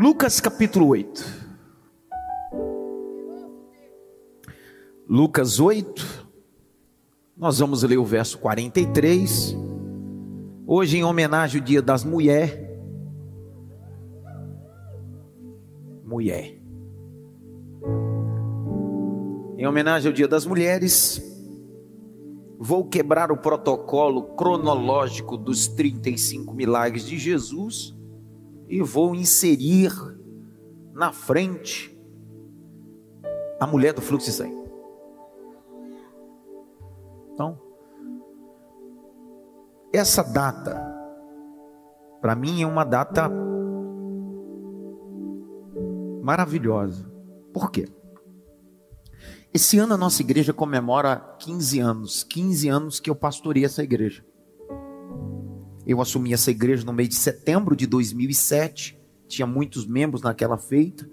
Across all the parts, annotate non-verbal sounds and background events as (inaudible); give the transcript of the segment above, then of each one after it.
Lucas capítulo 8. Lucas 8. Nós vamos ler o verso 43. Hoje, em homenagem ao Dia das Mulheres. Mulher. Em homenagem ao Dia das Mulheres, vou quebrar o protocolo cronológico dos 35 milagres de Jesus e vou inserir na frente a mulher do fluxo de sangue. Então, essa data, para mim, é uma data maravilhosa. Por quê? Esse ano a nossa igreja comemora 15 anos, 15 anos que eu pastorei essa igreja. Eu assumi essa igreja no mês de setembro de 2007. Tinha muitos membros naquela feita.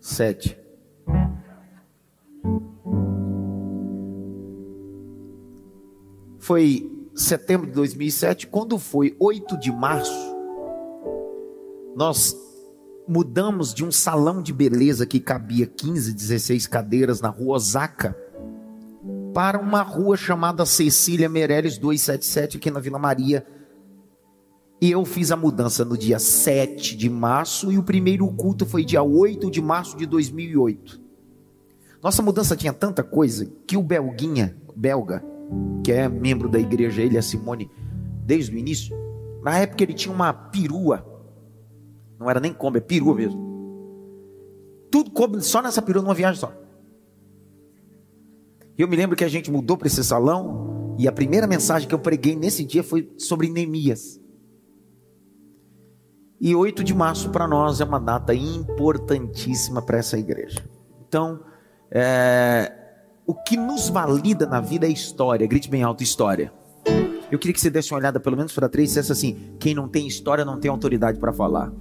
Sete. Foi setembro de 2007. Quando foi 8 de março, nós mudamos de um salão de beleza que cabia 15, 16 cadeiras na rua Osaka para uma rua chamada Cecília Meirelles 277 aqui na Vila Maria. E eu fiz a mudança no dia 7 de março e o primeiro culto foi dia 8 de março de 2008. Nossa mudança tinha tanta coisa que o Belguinha, belga, que é membro da igreja, ele e a Simone, desde o início, na época ele tinha uma perua, não era nem Kombi, é perua mesmo. Tudo coube só nessa perua, numa viagem só. Eu me lembro que a gente mudou para esse salão e a primeira mensagem que eu preguei nesse dia foi sobre Neemias. E 8 de março para nós é uma data importantíssima para essa igreja. Então, é, o que nos valida na vida é história. Grite bem alto: história. Eu queria que você desse uma olhada pelo menos para três e dissesse assim: quem não tem história não tem autoridade para falar.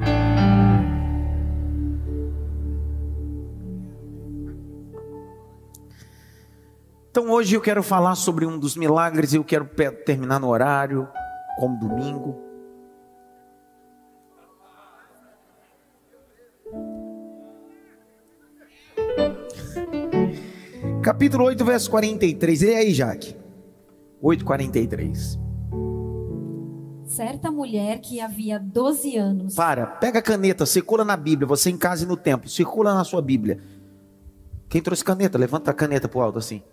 Então hoje eu quero falar sobre um dos milagres e eu quero terminar no horário, como domingo. Capítulo 8, verso 43. E aí, Jaque? 8, 43. Certa mulher que havia 12 anos. Para, pega a caneta, circula na Bíblia, você em casa e no templo, circula na sua Bíblia. Quem trouxe caneta? Levanta a caneta pro alto assim.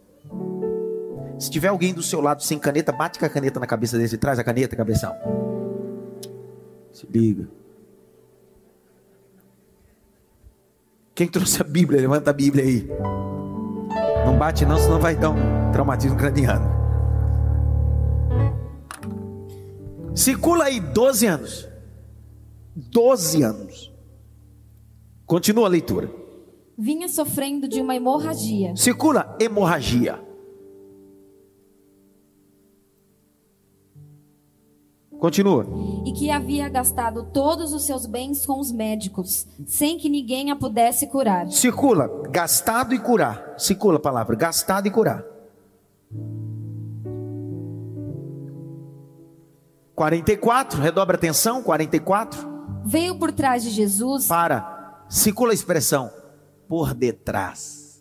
Se tiver alguém do seu lado sem caneta, bate com a caneta na cabeça dele. Traz a caneta, cabeção. Se liga. Quem trouxe a Bíblia? Levanta a Bíblia aí. Não bate não, senão vai dar um traumatismo craniano. Circula aí 12 anos. 12 anos. Continua a leitura. Vinha sofrendo de uma hemorragia. Circula hemorragia. Continua. E que havia gastado todos os seus bens com os médicos, sem que ninguém a pudesse curar. Circula, gastado e curar. Circula a palavra, gastado e curar. 44, redobra atenção, 44. Veio por trás de Jesus. Para, circula a expressão, por detrás.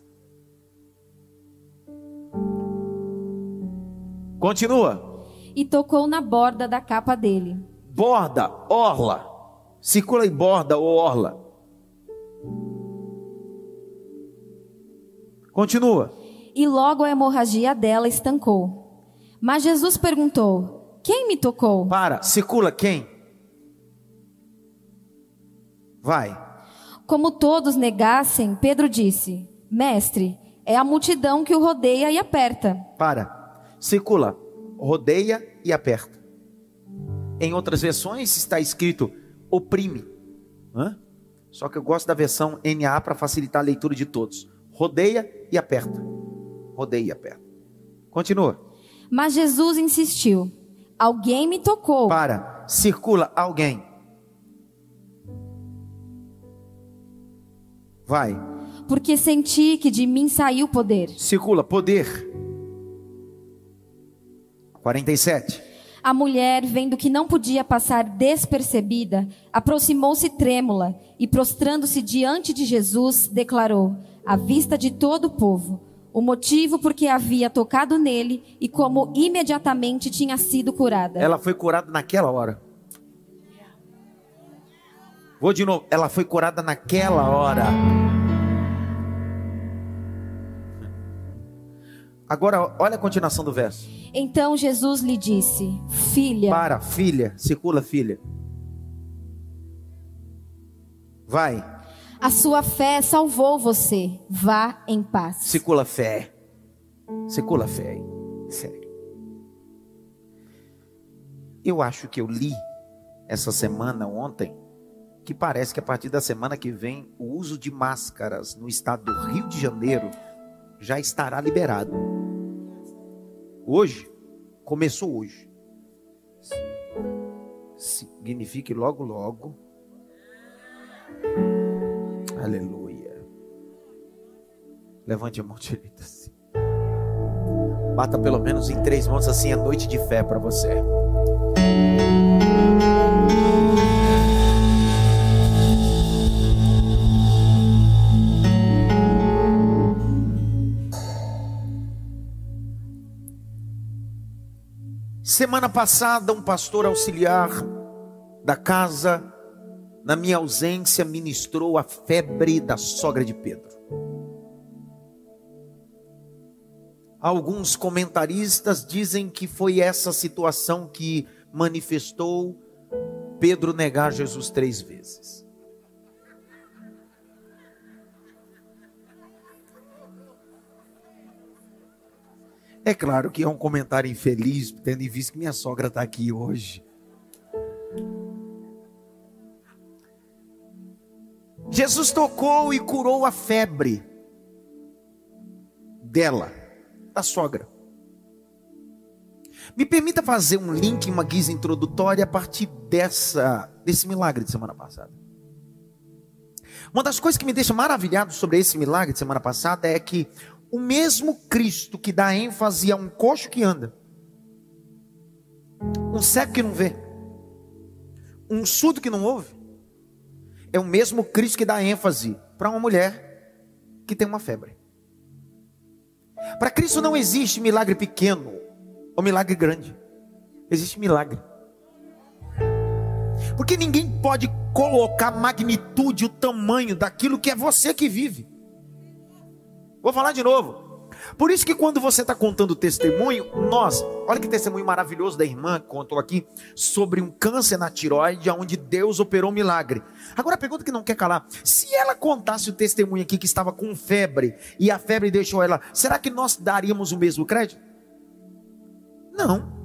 Continua e tocou na borda da capa dele. Borda, orla. Circula em borda ou orla. Continua. E logo a hemorragia dela estancou. Mas Jesus perguntou: Quem me tocou? Para, circula quem? Vai. Como todos negassem, Pedro disse: Mestre, é a multidão que o rodeia e aperta. Para. Circula rodeia e aperta. Em outras versões está escrito oprime. Hã? Só que eu gosto da versão NA para facilitar a leitura de todos. Rodeia e aperta. Rodeia e aperta. Continua. Mas Jesus insistiu: Alguém me tocou. Para, circula alguém. Vai. Porque senti que de mim saiu poder. Circula poder. 47. A mulher, vendo que não podia passar despercebida, aproximou-se trêmula e, prostrando-se diante de Jesus, declarou, à vista de todo o povo, o motivo por que havia tocado nele e como imediatamente tinha sido curada. Ela foi curada naquela hora. Vou de novo. Ela foi curada naquela hora. Agora, olha a continuação do verso. Então Jesus lhe disse: Filha. Para, filha, circula, filha. Vai. A sua fé salvou você. Vá em paz. Circula fé. Circula fé. Sério. Eu acho que eu li essa semana, ontem, que parece que a partir da semana que vem, o uso de máscaras no estado do Rio de Janeiro já estará liberado. Hoje, começou hoje. Signifique logo, logo. Aleluia. Levante a mão direita assim. Bata pelo menos em três mãos assim, a noite de fé para você. Semana passada, um pastor auxiliar da casa, na minha ausência, ministrou a febre da sogra de Pedro. Alguns comentaristas dizem que foi essa situação que manifestou Pedro negar Jesus três vezes. É claro que é um comentário infeliz, tendo em vista que minha sogra está aqui hoje. Jesus tocou e curou a febre dela, da sogra. Me permita fazer um link, uma guisa introdutória a partir dessa, desse milagre de semana passada. Uma das coisas que me deixa maravilhado sobre esse milagre de semana passada é que o mesmo Cristo que dá ênfase a um coxo que anda, um cego que não vê, um surdo que não ouve, é o mesmo Cristo que dá ênfase para uma mulher que tem uma febre. Para Cristo não existe milagre pequeno ou milagre grande, existe milagre. Porque ninguém pode colocar magnitude, o tamanho daquilo que é você que vive. Vou falar de novo. Por isso que quando você está contando o testemunho, nós, olha que testemunho maravilhoso da irmã que contou aqui sobre um câncer na tiroide, onde Deus operou um milagre. Agora a pergunta que não quer calar: se ela contasse o testemunho aqui que estava com febre e a febre deixou ela, será que nós daríamos o mesmo crédito? Não.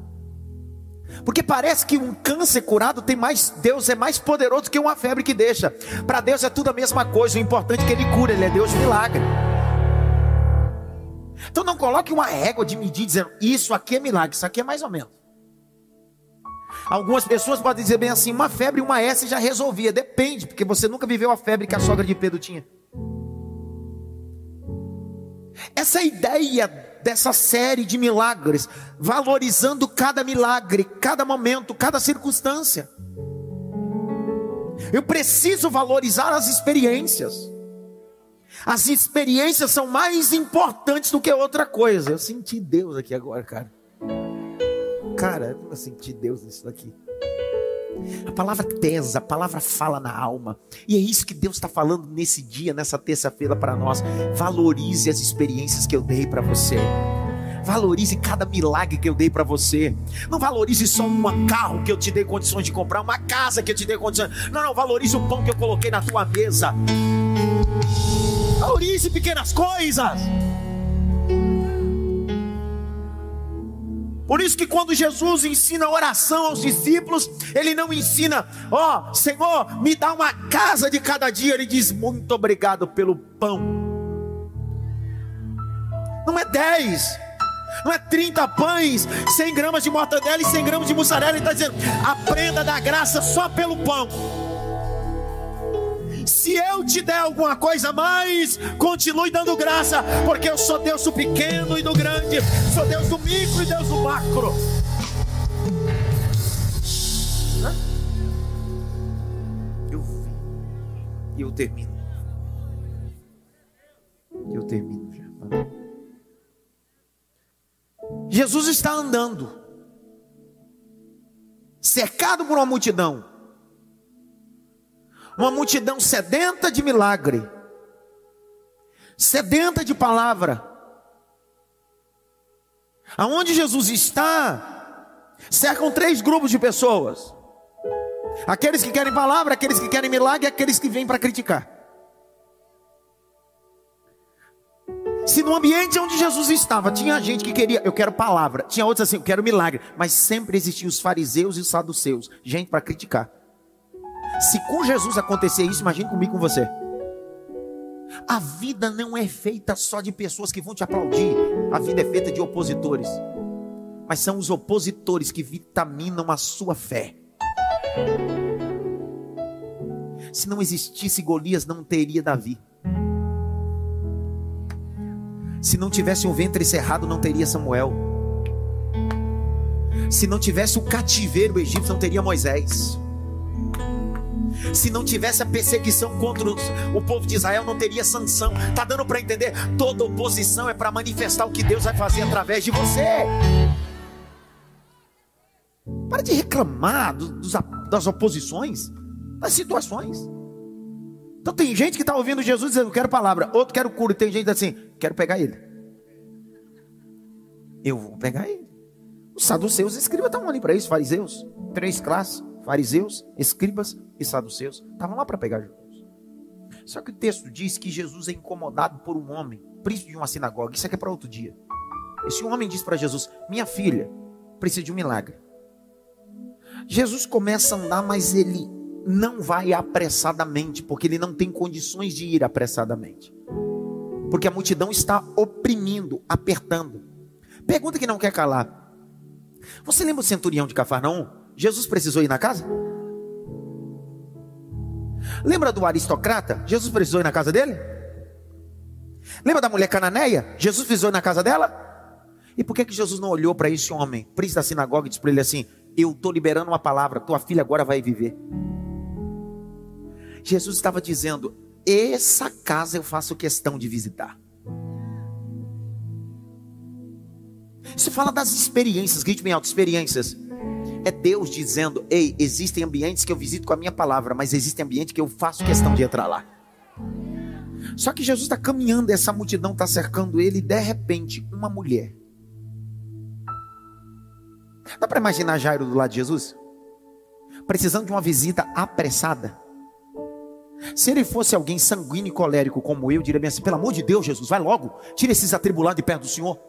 Porque parece que um câncer curado tem mais, Deus é mais poderoso que uma febre que deixa. Para Deus é tudo a mesma coisa, o importante é que Ele cura, Ele é Deus de milagre. Então não coloque uma régua de medir dizendo isso aqui é milagre, isso aqui é mais ou menos. Algumas pessoas podem dizer bem assim, uma febre, uma S já resolvia. Depende, porque você nunca viveu a febre que a sogra de Pedro tinha. Essa ideia dessa série de milagres, valorizando cada milagre, cada momento, cada circunstância. Eu preciso valorizar as experiências. As experiências são mais importantes do que outra coisa. Eu senti Deus aqui agora, cara. Cara, eu senti Deus nisso daqui. A palavra tesa, a palavra fala na alma. E é isso que Deus está falando nesse dia, nessa terça-feira para nós. Valorize as experiências que eu dei para você. Valorize cada milagre que eu dei para você. Não valorize só um carro que eu te dei condições de comprar, uma casa que eu te dei condições. Não, não, valorize o pão que eu coloquei na tua mesa. Valorize pequenas coisas. Por isso que quando Jesus ensina oração aos discípulos, ele não ensina, ó, oh, Senhor, me dá uma casa de cada dia, ele diz muito obrigado pelo pão. Não é dez, não é 30 pães, 100 gramas de mortadela e 100 gramas de mussarela, ele está dizendo, aprenda da graça só pelo pão. Se eu te der alguma coisa a mais, continue dando graça, porque eu sou Deus do pequeno e do grande, sou Deus do micro e Deus do macro. Eu vim e eu termino. Eu termino já. Jesus está andando, cercado por uma multidão uma multidão sedenta de milagre, sedenta de palavra. Aonde Jesus está, cercam três grupos de pessoas: aqueles que querem palavra, aqueles que querem milagre, aqueles que vêm para criticar. Se no ambiente onde Jesus estava tinha gente que queria, eu quero palavra, tinha outros assim, eu quero milagre, mas sempre existiam os fariseus e os saduceus, gente para criticar. Se com Jesus acontecer isso, imagine comigo com você. A vida não é feita só de pessoas que vão te aplaudir, a vida é feita de opositores. Mas são os opositores que vitaminam a sua fé. Se não existisse Golias, não teria Davi. Se não tivesse um ventre cerrado, não teria Samuel. Se não tivesse o cativeiro egípcio, não teria Moisés. Se não tivesse a perseguição contra o povo de Israel, não teria sanção. Tá dando para entender? Toda oposição é para manifestar o que Deus vai fazer através de você. Para de reclamar dos, das oposições, das situações. Então tem gente que está ouvindo Jesus dizendo, quero palavra, outro quero cura, tem gente assim, quero pegar ele. Eu vou pegar ele. Os saduceus escribas estavam ali para isso, fariseus, três classes, fariseus, escribas e saduceus, estavam lá para pegar Jesus. Só que o texto diz que Jesus é incomodado por um homem, príncipe de uma sinagoga, isso aqui é para outro dia. Esse homem diz para Jesus: Minha filha precisa de um milagre. Jesus começa a andar, mas ele não vai apressadamente, porque ele não tem condições de ir apressadamente. Porque a multidão está oprimindo, apertando. Pergunta que não quer calar. Você lembra o centurião de Cafarnaum? Jesus precisou ir na casa? Lembra do aristocrata? Jesus precisou ir na casa dele? Lembra da mulher cananeia? Jesus precisou ir na casa dela? E por que, que Jesus não olhou para esse homem, príncipe da sinagoga, e disse para ele assim: Eu estou liberando uma palavra, tua filha agora vai viver. Jesus estava dizendo: Essa casa eu faço questão de visitar. Isso fala das experiências, grite bem alto, experiências. É Deus dizendo: Ei, existem ambientes que eu visito com a minha palavra, mas existem ambientes que eu faço questão de entrar lá. Só que Jesus está caminhando, essa multidão está cercando ele, e de repente, uma mulher. Dá para imaginar Jairo do lado de Jesus? Precisando de uma visita apressada. Se ele fosse alguém sanguíneo e colérico como eu, diria bem assim: pelo amor de Deus, Jesus, vai logo, tira esses atribulados de perto do Senhor.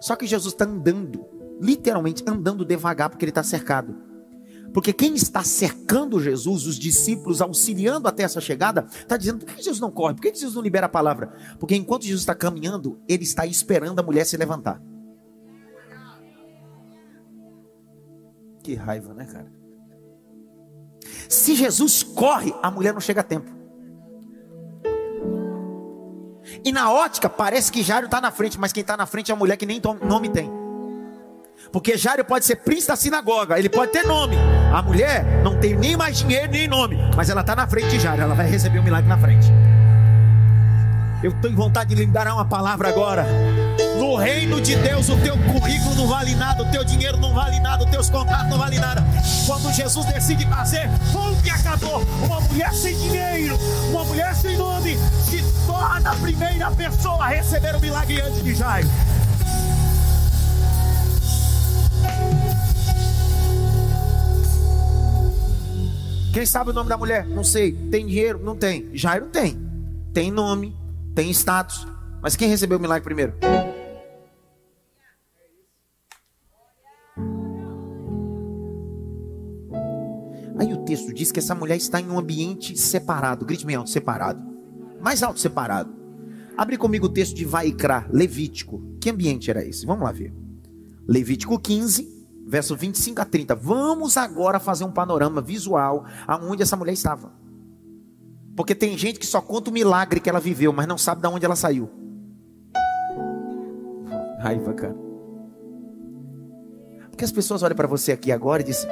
Só que Jesus está andando, literalmente andando devagar, porque ele está cercado. Porque quem está cercando Jesus, os discípulos, auxiliando até essa chegada, está dizendo: por que Jesus não corre? Por que Jesus não libera a palavra? Porque enquanto Jesus está caminhando, ele está esperando a mulher se levantar. Que raiva, né, cara? Se Jesus corre, a mulher não chega a tempo. E na ótica, parece que Jairo está na frente, mas quem está na frente é a mulher que nem nome tem. Porque Jairo pode ser príncipe da sinagoga, ele pode ter nome. A mulher não tem nem mais dinheiro nem nome, mas ela está na frente de Jairo, ela vai receber o um milagre na frente. Eu tenho vontade de lhe dar uma palavra agora. No reino de Deus, o teu currículo não vale nada, o teu dinheiro não vale nada, os teus contratos não valem nada. Quando Jesus decide fazer, ponto e acabou. Uma mulher sem dinheiro, uma mulher sem nome, se torna a primeira pessoa a receber o milagre antes de Jairo. Quem sabe o nome da mulher? Não sei. Tem dinheiro? Não tem. Jairo tem. Tem nome, tem status. Mas quem recebeu o milagre primeiro? Aí o texto diz que essa mulher está em um ambiente separado. Grite bem alto, separado. Mais alto, separado. Abre comigo o texto de Vaikra, Levítico. Que ambiente era esse? Vamos lá ver. Levítico 15, verso 25 a 30. Vamos agora fazer um panorama visual aonde essa mulher estava. Porque tem gente que só conta o milagre que ela viveu, mas não sabe de onde ela saiu. Raiva, cara. Porque as pessoas olham para você aqui agora e dizem: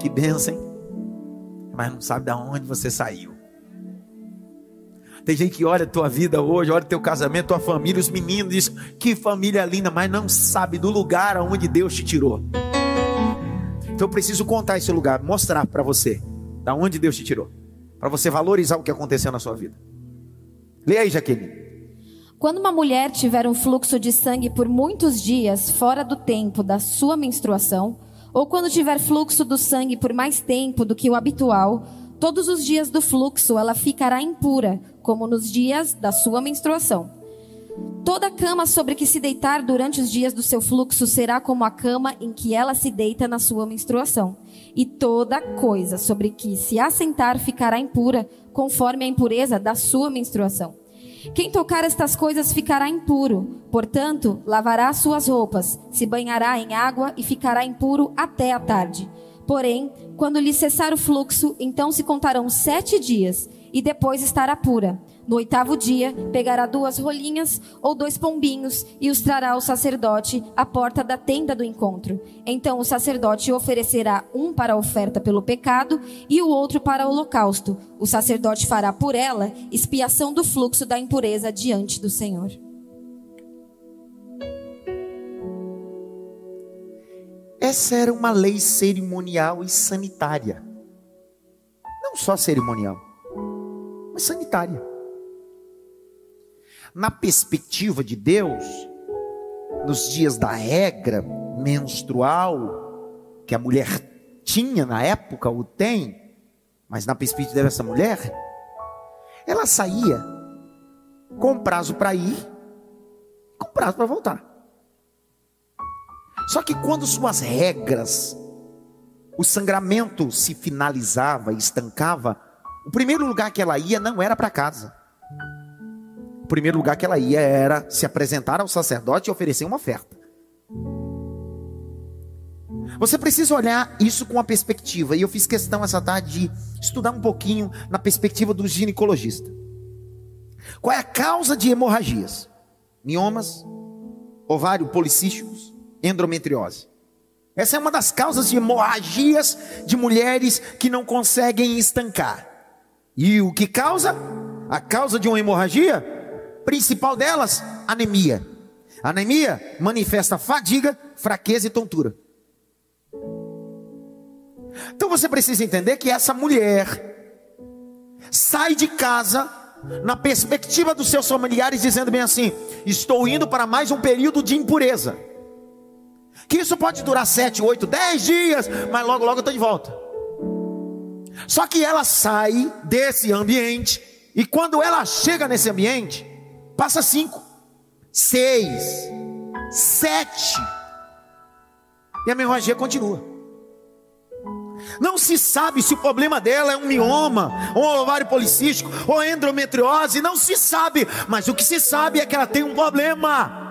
Que benção, hein? mas não sabe de onde você saiu. Tem gente que olha a tua vida hoje, olha teu casamento, tua família, os meninos, diz que família linda, mas não sabe do lugar aonde Deus te tirou. Então eu preciso contar esse lugar, mostrar para você da onde Deus te tirou, para você valorizar o que aconteceu na sua vida. Leia aí, Jaqueline. Quando uma mulher tiver um fluxo de sangue por muitos dias fora do tempo da sua menstruação, ou quando tiver fluxo do sangue por mais tempo do que o habitual, todos os dias do fluxo ela ficará impura, como nos dias da sua menstruação. Toda cama sobre que se deitar durante os dias do seu fluxo será como a cama em que ela se deita na sua menstruação. E toda coisa sobre que se assentar ficará impura, conforme a impureza da sua menstruação. Quem tocar estas coisas ficará impuro, portanto, lavará suas roupas, se banhará em água e ficará impuro até a tarde. Porém, quando lhe cessar o fluxo, então se contarão sete dias, e depois estará pura. No oitavo dia, pegará duas rolinhas ou dois pombinhos e os trará ao sacerdote à porta da tenda do encontro. Então o sacerdote oferecerá um para a oferta pelo pecado e o outro para o holocausto. O sacerdote fará por ela expiação do fluxo da impureza diante do Senhor. Essa era uma lei cerimonial e sanitária. Não só cerimonial, mas sanitária. Na perspectiva de Deus, nos dias da regra menstrual que a mulher tinha na época, ou tem, mas na perspectiva dessa mulher, ela saía com prazo para ir, com prazo para voltar. Só que quando suas regras, o sangramento se finalizava, estancava, o primeiro lugar que ela ia não era para casa. O primeiro lugar que ela ia era se apresentar ao sacerdote e oferecer uma oferta. Você precisa olhar isso com uma perspectiva, e eu fiz questão essa tarde de estudar um pouquinho na perspectiva do ginecologista. Qual é a causa de hemorragias? Miomas, ovário policísticos, endometriose. Essa é uma das causas de hemorragias de mulheres que não conseguem estancar. E o que causa? A causa de uma hemorragia principal delas, anemia. Anemia manifesta fadiga, fraqueza e tontura. Então você precisa entender que essa mulher sai de casa na perspectiva dos seus familiares dizendo bem assim: "Estou indo para mais um período de impureza". Que isso pode durar sete, oito, dez dias, mas logo, logo eu estou de volta. Só que ela sai desse ambiente, e quando ela chega nesse ambiente, passa cinco, seis, sete, e a hemorragia continua. Não se sabe se o problema dela é um mioma, ou um ovário policístico, ou endometriose, não se sabe, mas o que se sabe é que ela tem um problema.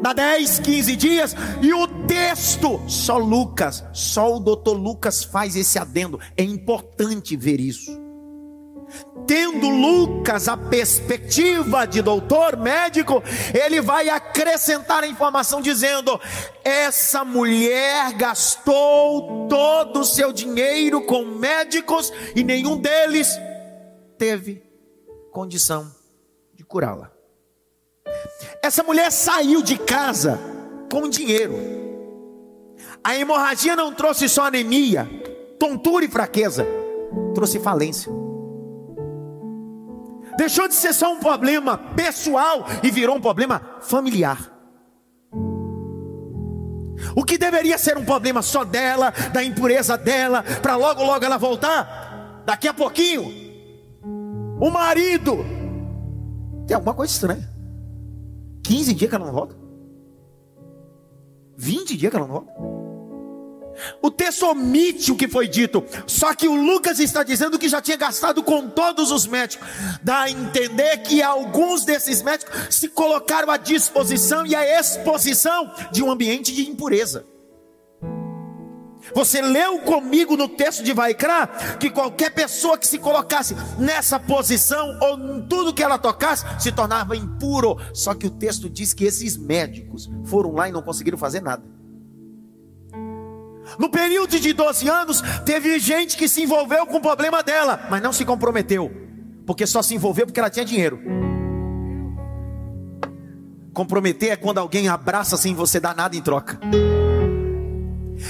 Dá 10, 15 dias, e o texto, só Lucas, só o doutor Lucas faz esse adendo. É importante ver isso. Tendo Lucas a perspectiva de doutor médico, ele vai acrescentar a informação dizendo: essa mulher gastou todo o seu dinheiro com médicos e nenhum deles teve condição de curá-la. Essa mulher saiu de casa com dinheiro. A hemorragia não trouxe só anemia, tontura e fraqueza, trouxe falência. Deixou de ser só um problema pessoal e virou um problema familiar. O que deveria ser um problema só dela, da impureza dela, para logo logo ela voltar, daqui a pouquinho, o marido tem alguma coisa estranha. 15 dias que ela não volta? 20 dias que ela não volta? O texto omite o que foi dito, só que o Lucas está dizendo que já tinha gastado com todos os médicos. Dá a entender que alguns desses médicos se colocaram à disposição e à exposição de um ambiente de impureza. Você leu comigo no texto de Vaikra que qualquer pessoa que se colocasse nessa posição ou em tudo que ela tocasse se tornava impuro. Só que o texto diz que esses médicos foram lá e não conseguiram fazer nada. No período de 12 anos, teve gente que se envolveu com o problema dela, mas não se comprometeu, porque só se envolveu porque ela tinha dinheiro. Comprometer é quando alguém abraça sem você dar nada em troca.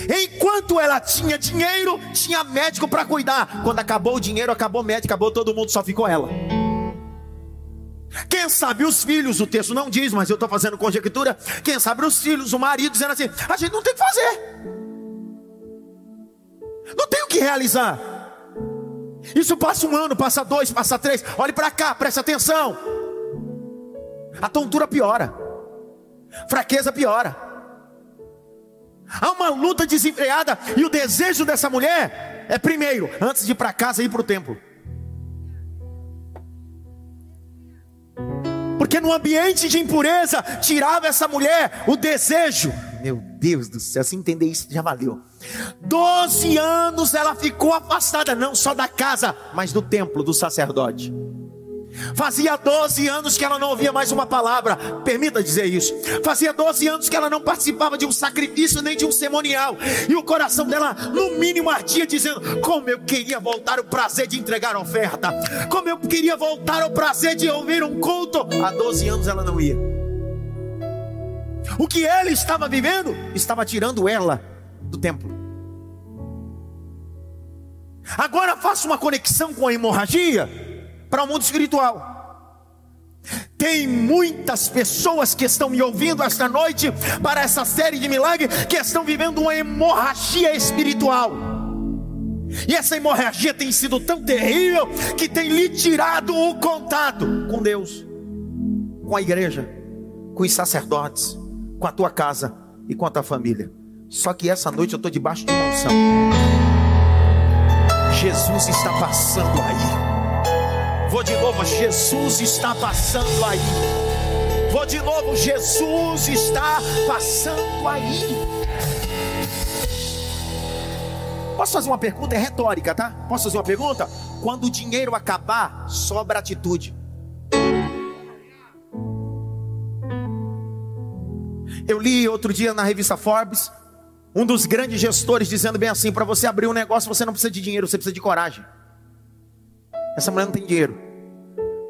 Enquanto ela tinha dinheiro, tinha médico para cuidar. Quando acabou o dinheiro, acabou o médico, acabou todo mundo, só ficou ela. Quem sabe os filhos, o texto não diz, mas eu estou fazendo conjectura. Quem sabe os filhos, o marido dizendo assim: a gente não tem o que fazer, não tem o que realizar. Isso passa um ano, passa dois, passa três. Olhe para cá, preste atenção. A tontura piora, fraqueza piora. Há uma luta desenfreada e o desejo dessa mulher é primeiro, antes de ir para casa, ir para o templo. Porque no ambiente de impureza tirava essa mulher o desejo. Meu Deus do céu, se entender isso já valeu. Doze anos ela ficou afastada, não só da casa, mas do templo do sacerdote. Fazia 12 anos que ela não ouvia mais uma palavra, permita dizer isso. Fazia 12 anos que ela não participava de um sacrifício nem de um cerimonial, e o coração dela, no mínimo, ardia, dizendo: Como eu queria voltar o prazer de entregar oferta, como eu queria voltar o prazer de ouvir um culto. Há 12 anos ela não ia. O que ele estava vivendo estava tirando ela do templo. Agora faça uma conexão com a hemorragia para o mundo espiritual. Tem muitas pessoas que estão me ouvindo esta noite para essa série de milagres que estão vivendo uma hemorragia espiritual. E essa hemorragia tem sido tão terrível que tem lhe tirado o contato com Deus, com a igreja, com os sacerdotes, com a tua casa e com a tua família. Só que essa noite eu estou debaixo de uma unção. Jesus está passando aí. Vou de novo, Jesus está passando aí. Vou de novo, Jesus está passando aí. Posso fazer uma pergunta? É retórica, tá? Posso fazer uma pergunta? Quando o dinheiro acabar, sobra atitude. Eu li outro dia na revista Forbes um dos grandes gestores dizendo bem assim: para você abrir um negócio, você não precisa de dinheiro, você precisa de coragem. Essa mulher não tem dinheiro,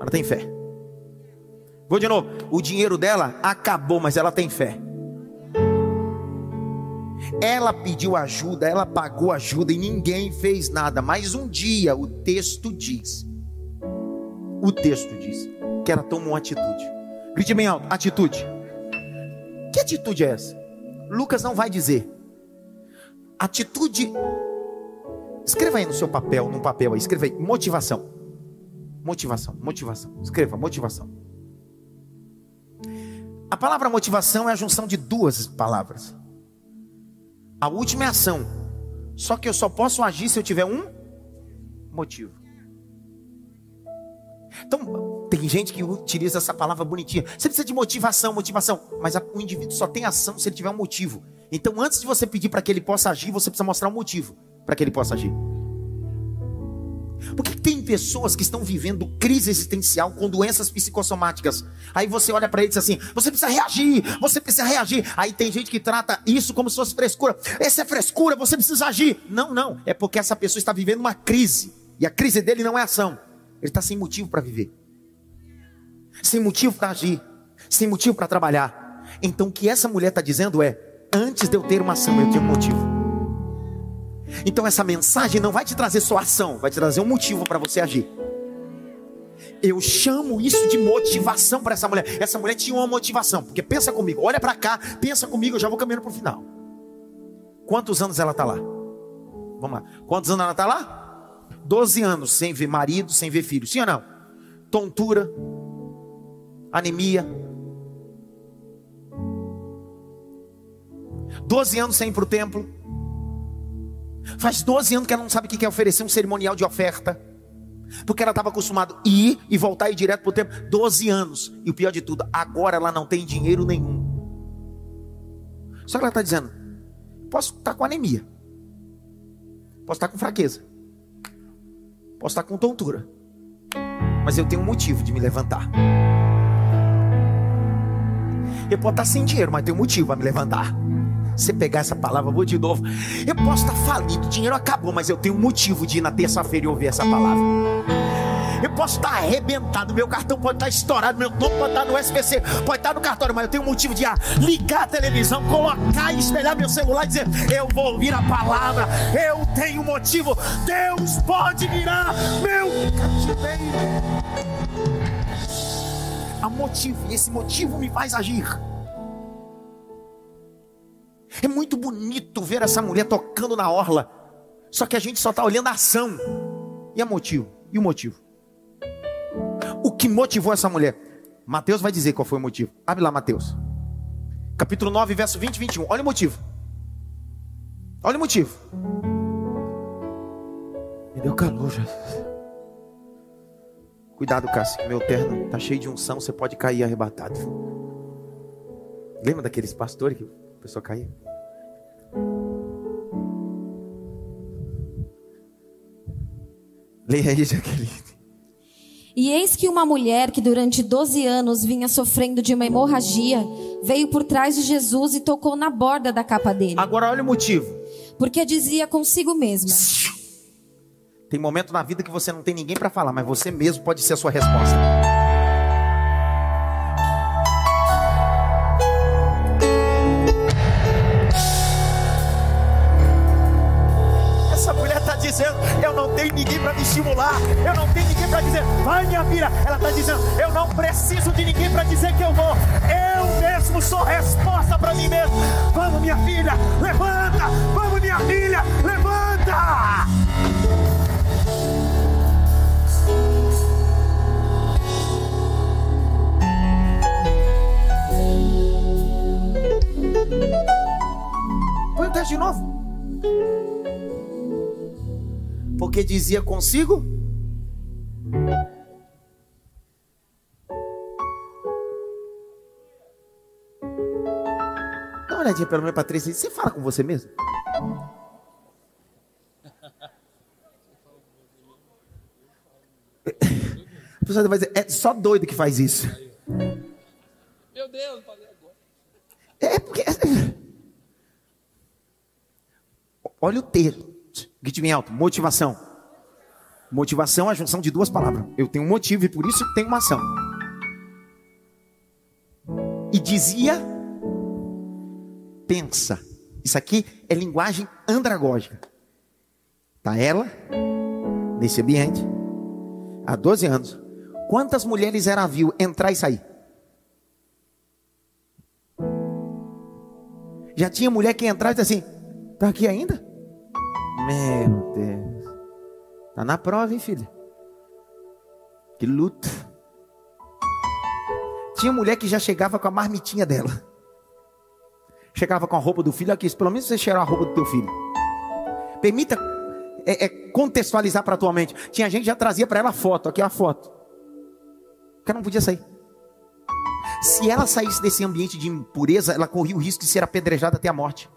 ela tem fé. Vou de novo. O dinheiro dela acabou, mas ela tem fé. Ela pediu ajuda, ela pagou ajuda e ninguém fez nada. Mas um dia o texto diz, o texto diz que ela tomou uma atitude. Grite bem alto, atitude. Que atitude é essa? Lucas não vai dizer. Atitude. Escreva aí no seu papel, num papel aí, escreva aí, motivação. Motivação, motivação. Escreva, motivação. A palavra motivação é a junção de duas palavras. A última é ação. Só que eu só posso agir se eu tiver um motivo. Então, tem gente que utiliza essa palavra bonitinha. Você precisa de motivação, motivação. Mas o indivíduo só tem ação se ele tiver um motivo. Então, antes de você pedir para que ele possa agir, você precisa mostrar um motivo para que ele possa agir. Porque tem pessoas que estão vivendo crise existencial com doenças psicossomáticas. Aí você olha para ele e diz assim: você precisa reagir, você precisa reagir. Aí tem gente que trata isso como se fosse frescura. Essa é frescura, você precisa agir. Não, não. É porque essa pessoa está vivendo uma crise. E a crise dele não é ação. Ele está sem motivo para viver, sem motivo para agir, sem motivo para trabalhar. Então o que essa mulher está dizendo é: antes de eu ter uma ação, eu tenho um motivo. Então essa mensagem não vai te trazer só ação, vai te trazer um motivo para você agir. Eu chamo isso de motivação para essa mulher. Essa mulher tinha uma motivação, porque pensa comigo, olha para cá, pensa comigo, eu já vou caminhando para o final. Quantos anos ela está lá? Vamos lá. Quantos anos ela está lá? Doze anos sem ver marido, sem ver filho. Sim ou não? Tontura, anemia. Doze anos sem ir para o templo. Faz 12 anos que ela não sabe o que é oferecer um cerimonial de oferta. Porque ela estava acostumada a ir e voltar e ir direto para o tempo. 12 anos. E o pior de tudo, agora ela não tem dinheiro nenhum. Só que ela está dizendo: posso estar tá com anemia. Posso estar tá com fraqueza. Posso estar tá com tontura. Mas eu tenho um motivo de me levantar. Eu posso estar sem dinheiro, mas tenho um motivo para me levantar. Você pegar essa palavra, vou de novo. Eu posso estar falido, o dinheiro acabou, mas eu tenho um motivo de ir na terça-feira e ouvir essa palavra. Eu posso estar arrebentado, meu cartão pode estar estourado, meu nome pode estar no SPC, pode estar no cartório, mas eu tenho um motivo de ligar a televisão, colocar e espelhar meu celular e dizer: Eu vou ouvir a palavra, eu tenho motivo, Deus pode virar meu cativeiro. Há motivo, esse motivo me faz agir. É muito bonito ver essa mulher tocando na orla, só que a gente só está olhando a ação. E a motivo? E o motivo? o que motivou essa mulher. Mateus vai dizer qual foi o motivo. Abre lá, Mateus. Capítulo 9, verso 20 e 21. Olha o motivo. Olha o motivo. Me deu calor, já. Cuidado, Cássio, meu terno tá cheio de unção, você pode cair arrebatado. Lembra daqueles pastores que pessoa caía? Leia aí, Jaqueline. E eis que uma mulher que durante 12 anos vinha sofrendo de uma hemorragia veio por trás de Jesus e tocou na borda da capa dele. Agora olha o motivo. Porque dizia consigo mesma: Tem momento na vida que você não tem ninguém para falar, mas você mesmo pode ser a sua resposta. Dizendo: Eu não tenho ninguém para me estimular, eu não tenho ninguém para dizer, vai minha filha. Ela está dizendo: Eu não preciso de ninguém para dizer que eu vou, eu mesmo sou resposta para mim mesmo. Vamos, minha filha, levanta, vamos, minha filha, levanta. Põe o teste de novo porque dizia consigo: Dá uma olhadinha pelo menos para três. Você fala com você mesmo? (laughs) A pessoa vai dizer, é só doido que faz isso. Meu Deus, falei agora. É porque. Olha o termo. Grite bem alto. Motivação. Motivação é a junção de duas palavras. Eu tenho um motivo e por isso tenho uma ação. E dizia, pensa. Isso aqui é linguagem andragógica. Tá ela nesse ambiente há 12 anos. Quantas mulheres ela viu entrar e sair? Já tinha mulher que entrava e disse assim: tá aqui ainda? Meu Deus. Tá na prova, hein, filha? Que luta. Tinha mulher que já chegava com a marmitinha dela. Chegava com a roupa do filho aqui, pelo menos você cheirou a roupa do teu filho. Permita é, é, contextualizar para a tua mente. Tinha gente que já trazia para ela foto, aqui a foto. Que não podia sair. Se ela saísse desse ambiente de impureza, ela corria o risco de ser apedrejada até a morte.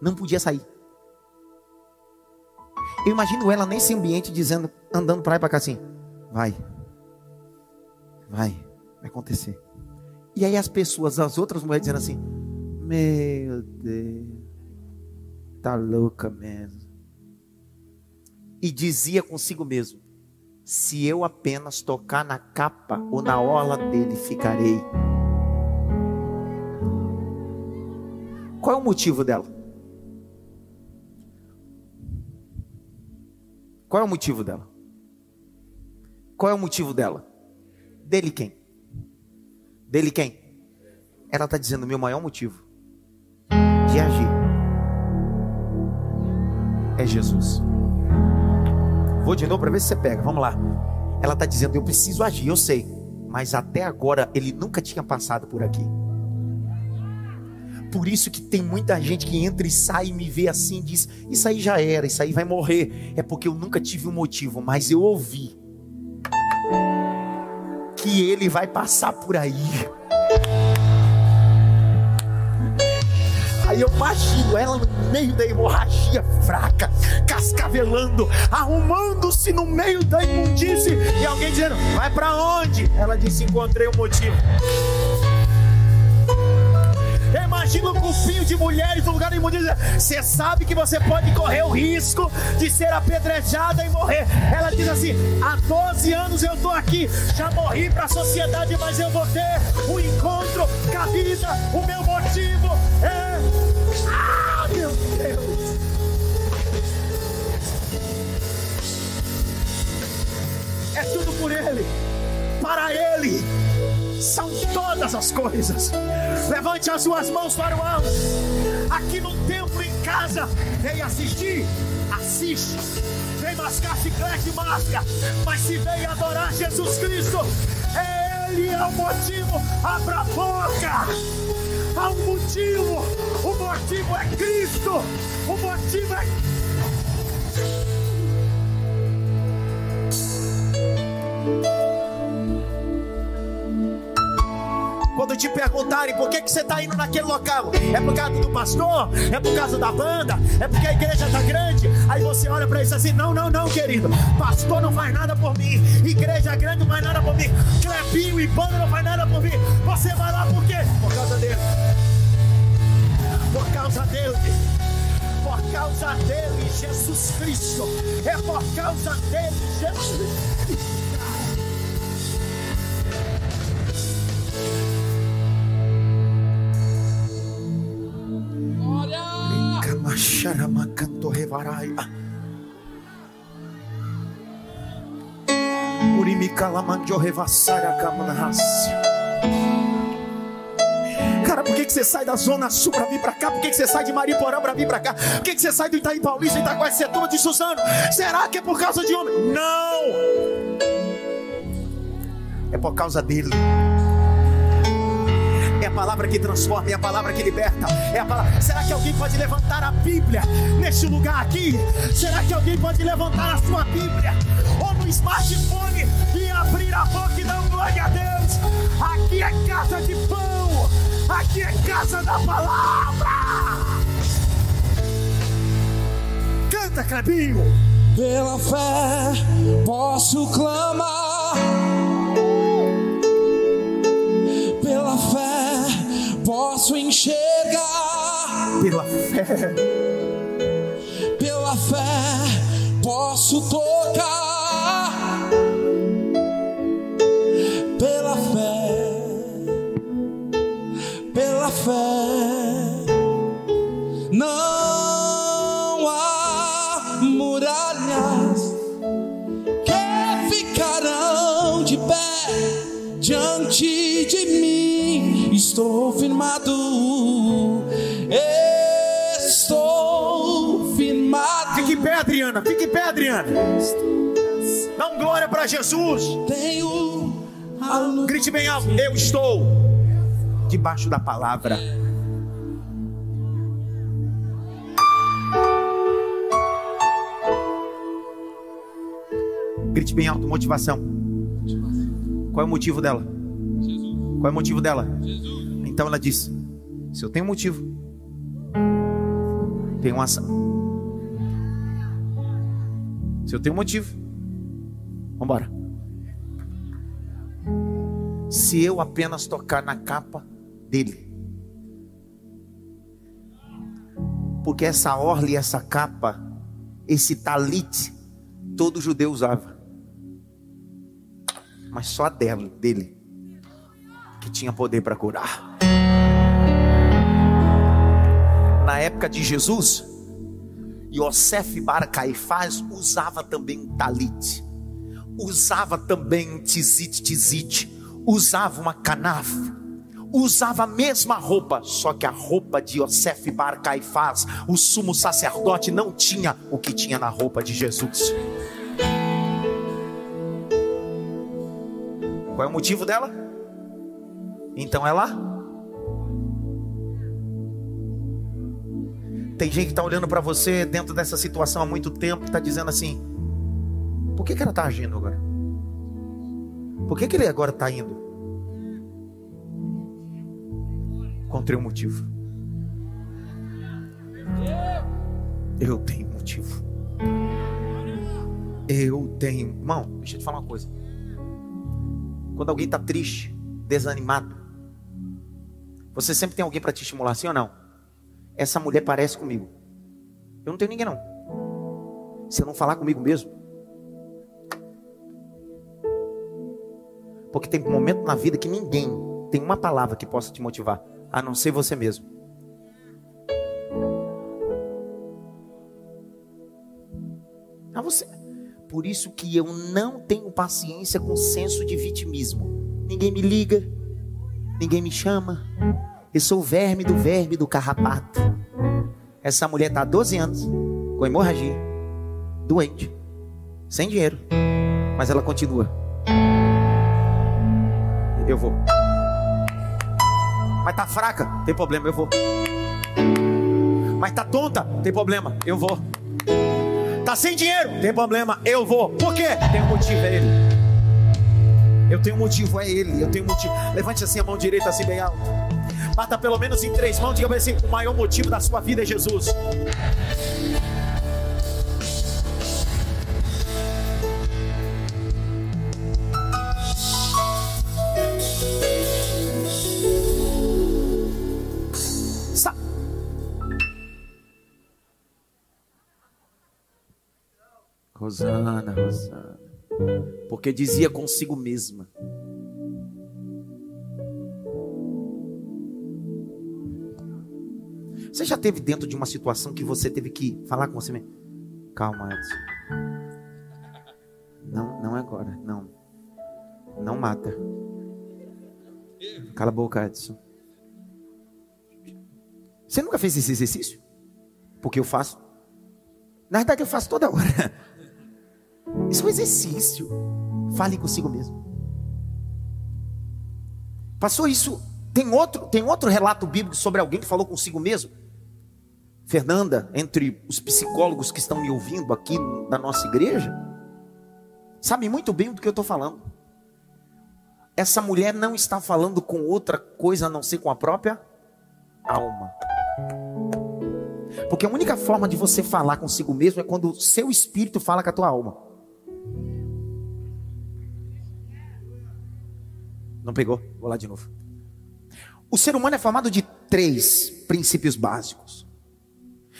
Não podia sair. Eu imagino ela nesse ambiente dizendo, andando para lá e para cá assim: vai, vai, vai acontecer. E aí as pessoas, as outras mulheres dizendo assim: meu Deus, tá louca mesmo. E dizia consigo mesmo: se eu apenas tocar na capa ou na orla dele, ficarei. Qual é o motivo dela? Qual é o motivo dela? Qual é o motivo dela? Dele quem? Dele quem? Ela está dizendo: meu maior motivo de agir é Jesus. Vou de novo para ver se você pega. Vamos lá. Ela está dizendo: eu preciso agir, eu sei. Mas até agora ele nunca tinha passado por aqui. Por isso que tem muita gente que entra e sai e me vê assim e diz: Isso aí já era, isso aí vai morrer. É porque eu nunca tive um motivo, mas eu ouvi que ele vai passar por aí. Aí eu imagino ela no meio da hemorragia fraca, cascavelando, arrumando-se no meio da imundície, e alguém dizendo: Vai para onde? Ela disse: Encontrei o um motivo. Imagina um grupinho de mulheres no lugar de imundícia. Você sabe que você pode correr o risco de ser apedrejada e morrer. Ela diz assim: há 12 anos eu estou aqui, já morri para a sociedade, mas eu vou ter um encontro com a vida. O meu motivo é. Ah, meu Deus! É tudo por Ele, para Ele são todas as coisas. Levante as suas mãos para o alto. Aqui no templo, em casa, vem assistir, assiste. Vem mascar chiclete, masca. Mas se vem adorar Jesus Cristo, Ele é o motivo. Abra a boca. Há um motivo. O motivo é Cristo. O motivo é Quando te perguntarem por que, que você está indo naquele local, é por causa do pastor? É por causa da banda? É porque a igreja está grande? Aí você olha para isso assim: não, não, não, querido. Pastor não faz nada por mim. Igreja grande não faz nada por mim. Clepinho e banda não faz nada por mim. Você vai lá por quê? Por causa dele. Por causa dele por causa dele, Jesus Cristo. É por causa dele, Jesus Cara, por que, que você sai da Zona Sul para vir para cá? Por que, que você sai de Mariporã para vir para cá? Por que, que você sai do Itaim Paulista, Itaquacetuba, de Suzano? Será que é por causa de homem? Não! É por causa dele palavra que transforma, é a palavra que liberta. É a palavra... Será que alguém pode levantar a Bíblia neste lugar aqui? Será que alguém pode levantar a sua Bíblia ou no smartphone e abrir a boca e dar glória a Deus? Aqui é casa de pão, aqui é casa da palavra. Canta, Clebinho. Pela fé posso clamar. Posso enxergar pela fé. Pela fé posso tocar. Adriana. Dá um glória para Jesus. Tenho Grite bem alto. Eu estou debaixo da palavra. Grite bem alto, motivação. Qual é o motivo dela? Qual é o motivo dela? Então ela disse: Se eu tenho motivo, tenho ação. Eu tenho motivo, vamos embora. Se eu apenas tocar na capa dele, porque essa orla e essa capa, esse talite, todo judeu usava, mas só a dela, dele, que tinha poder para curar. Na época de Jesus, Yosef Bar Caifás usava também um talit, usava também um tizit tizit, usava uma canaf, usava a mesma roupa, só que a roupa de Yosef Bar Caifás, o sumo sacerdote, não tinha o que tinha na roupa de Jesus. Qual é o motivo dela? Então ela Tem gente que está olhando para você dentro dessa situação há muito tempo, está dizendo assim: por que, que ela está agindo agora? Por que, que ele agora está indo? Encontrei um motivo. Eu tenho motivo. Eu tenho. Irmão, deixa eu te falar uma coisa. Quando alguém está triste, desanimado, Você sempre tem alguém para te estimular, sim ou não? Essa mulher parece comigo. Eu não tenho ninguém não. Se eu não falar comigo mesmo. Porque tem um momento na vida que ninguém tem uma palavra que possa te motivar, a não ser você mesmo. A você. Por isso que eu não tenho paciência com senso de vitimismo. Ninguém me liga, ninguém me chama. Eu sou o verme do verme do carrapato. Essa mulher está há 12 anos com hemorragia, doente, sem dinheiro, mas ela continua. Eu vou. Mas tá fraca, tem problema, eu vou. Mas tá tonta, tem problema, eu vou. Tá sem dinheiro, tem problema, eu vou. Por quê? Tem um motivo, é ele. Eu tenho um motivo, é ele. Eu tenho um motivo. Levante assim a mão direita, assim bem alto. Bata pelo menos em três mãos, diga assim: o maior motivo da sua vida é Jesus. Rosana, Rosana. Porque dizia consigo mesma: Você já teve dentro de uma situação que você teve que falar com você mesmo? Calma, Edson. Não, não é agora. Não. Não mata. Cala a boca, Edson. Você nunca fez esse exercício? Porque eu faço. Na verdade, eu faço toda hora. Isso é um exercício. Fale consigo mesmo. Passou isso. Tem outro, tem outro relato bíblico sobre alguém que falou consigo mesmo? Fernanda, entre os psicólogos que estão me ouvindo aqui na nossa igreja, sabe muito bem do que eu estou falando. Essa mulher não está falando com outra coisa a não ser com a própria alma. Porque a única forma de você falar consigo mesmo é quando o seu espírito fala com a tua alma. Não pegou? Vou lá de novo. O ser humano é formado de três princípios básicos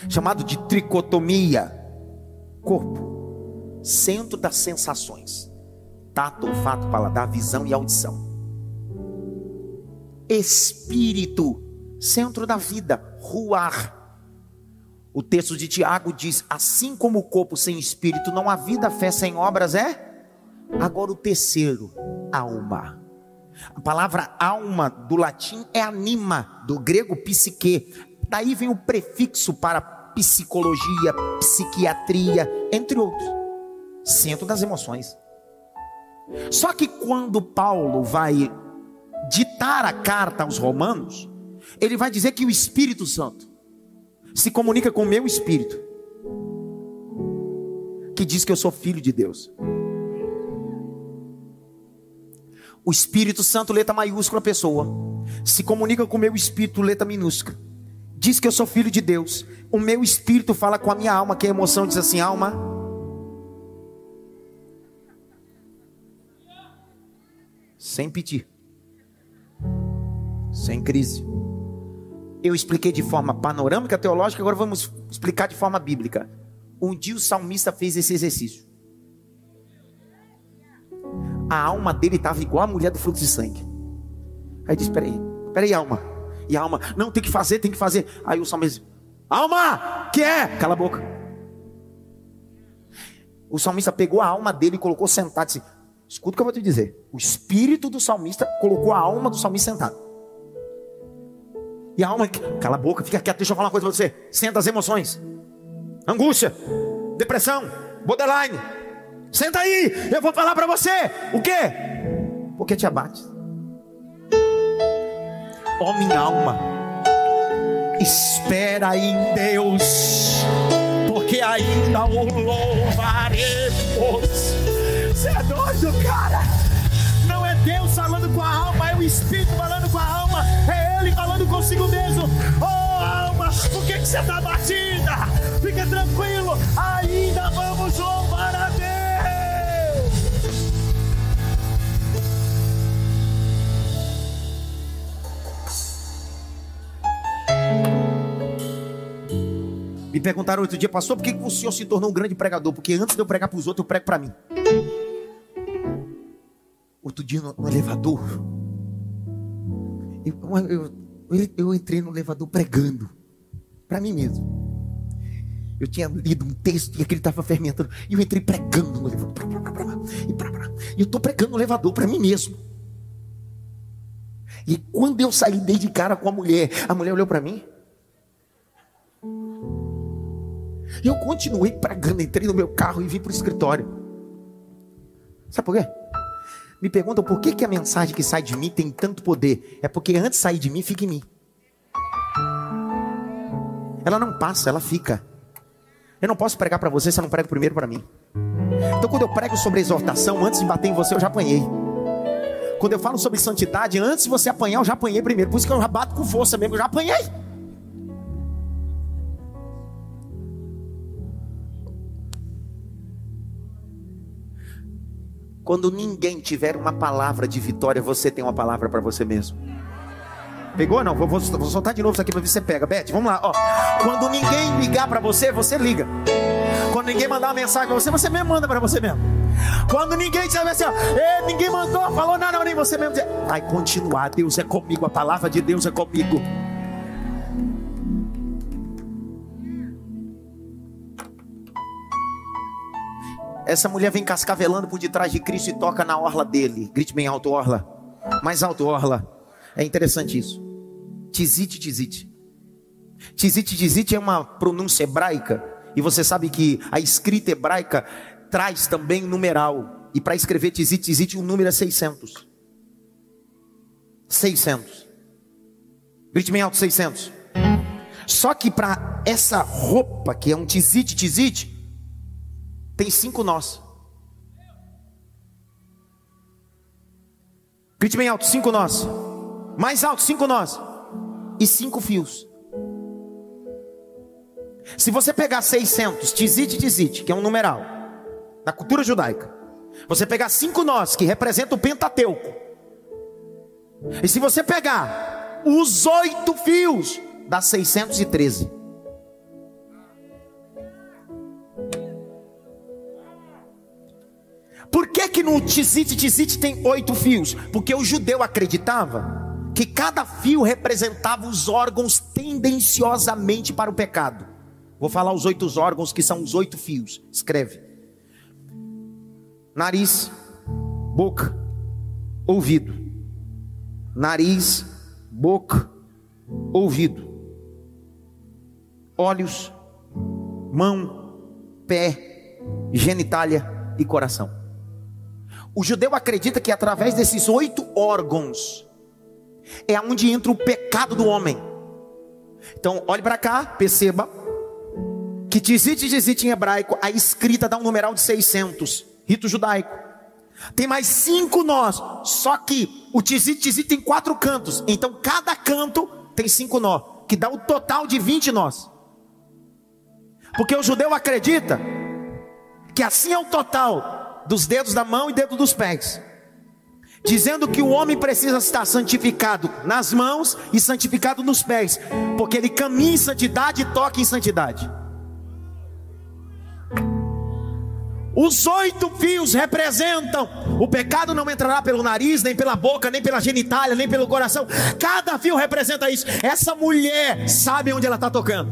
chamado de tricotomia. Corpo, centro das sensações, tato, olfato, paladar, visão e audição. Espírito, centro da vida, ruar. O texto de Tiago diz: assim como o corpo sem espírito não há vida, fé sem obras é. Agora o terceiro, alma. A palavra alma do latim é anima, do grego psique. Daí vem o prefixo para psicologia, psiquiatria, entre outros. Centro das emoções. Só que quando Paulo vai ditar a carta aos Romanos, ele vai dizer que o Espírito Santo se comunica com o meu espírito, que diz que eu sou filho de Deus. O Espírito Santo, letra maiúscula, pessoa, se comunica com o meu espírito, letra minúscula diz que eu sou filho de Deus. O meu espírito fala com a minha alma, que a emoção diz assim: alma. Sem pedir, sem crise. Eu expliquei de forma panorâmica, teológica, agora vamos explicar de forma bíblica. Um dia o salmista fez esse exercício. A alma dele estava igual a mulher do fluxo de sangue. Aí disse: peraí, peraí, alma. E a alma, não, tem que fazer, tem que fazer. Aí o salmista, alma, que é? Cala a boca. O salmista pegou a alma dele e colocou sentado. Disse, Escuta o que eu vou te dizer. O espírito do salmista colocou a alma do salmista sentado. E a alma, cala a boca, fica quieto, deixa eu falar uma coisa para você. Senta as emoções. Angústia, depressão, borderline. Senta aí, eu vou falar para você. O quê? Porque te abate ó oh, minha alma, espera em Deus, porque ainda o louvaremos. Você é doido, cara? Não é Deus falando com a alma, é o Espírito falando com a alma, é Ele falando consigo mesmo. Oh, alma, por que, que você está batida? Fica tranquilo, ainda vamos louvar a Me perguntaram outro dia, pastor, por que o senhor se tornou um grande pregador? Porque antes de eu pregar para os outros, eu prego para mim. Outro dia no, no elevador, eu, eu, eu, entrei no elevador pregando para mim mesmo. Eu tinha lido um texto e aquele estava fermentando. E eu entrei pregando no elevador. E eu estou pregando no elevador para mim mesmo. E quando eu saí, dei de cara com a mulher, a mulher olhou para mim. E eu continuei pregando, entrei no meu carro e vim para o escritório. Sabe por quê? Me perguntam por que, que a mensagem que sai de mim tem tanto poder. É porque antes de sair de mim, fica em mim. Ela não passa, ela fica. Eu não posso pregar para você se eu não prego primeiro para mim. Então, quando eu prego sobre exortação, antes de bater em você, eu já apanhei. Quando eu falo sobre santidade, antes de você apanhar, eu já apanhei primeiro. Por isso que eu já bato com força mesmo, eu já apanhei. Quando ninguém tiver uma palavra de vitória, você tem uma palavra para você mesmo. Pegou não? Vou, vou, vou, soltar de novo isso aqui para ver se você pega. Beth, vamos lá. Ó. Quando ninguém ligar para você, você liga. Quando ninguém mandar uma mensagem para você, você mesmo manda para você mesmo. Quando ninguém te assim, ó, ninguém mandou, falou nada, nem você mesmo vai continuar. Deus é comigo, a palavra de Deus é comigo. Essa mulher vem cascavelando por detrás de Cristo e toca na orla dele. Grite bem alto, orla. Mais alto, orla. É interessante isso. Tizite, tizite. Tizite, tizite é uma pronúncia hebraica. E você sabe que a escrita hebraica traz também numeral. E para escrever tizite, tizite, o número é 600. 600. Grite bem alto, 600. Só que para essa roupa, que é um tizite, tizite, tem cinco nós. Grite bem alto, cinco nós. Mais alto, cinco nós. E cinco fios. Se você pegar 600, tizite, tizite, que é um numeral, na cultura judaica. Você pegar cinco nós, que representa o Pentateuco. E se você pegar os oito fios, dá 613. No tizite, tizite tem oito fios? Porque o judeu acreditava que cada fio representava os órgãos tendenciosamente para o pecado. Vou falar os oito órgãos que são os oito fios. Escreve: nariz, boca, ouvido. Nariz, boca, ouvido. Olhos, mão, pé, genitália e coração. O judeu acredita que através desses oito órgãos é onde entra o pecado do homem. Então, olhe para cá, perceba que Tizit Tizit em hebraico, a escrita dá um numeral de 600, rito judaico. Tem mais cinco nós, só que o Tizit Tizit tem quatro cantos, então cada canto tem cinco nós, que dá o total de 20 nós. Porque o judeu acredita que assim é o total dos dedos da mão e dedo dos pés dizendo que o homem precisa estar santificado nas mãos e santificado nos pés, porque ele caminha em santidade e toca em santidade. Os oito fios representam o pecado não entrará pelo nariz, nem pela boca, nem pela genitália, nem pelo coração. Cada fio representa isso. Essa mulher sabe onde ela está tocando.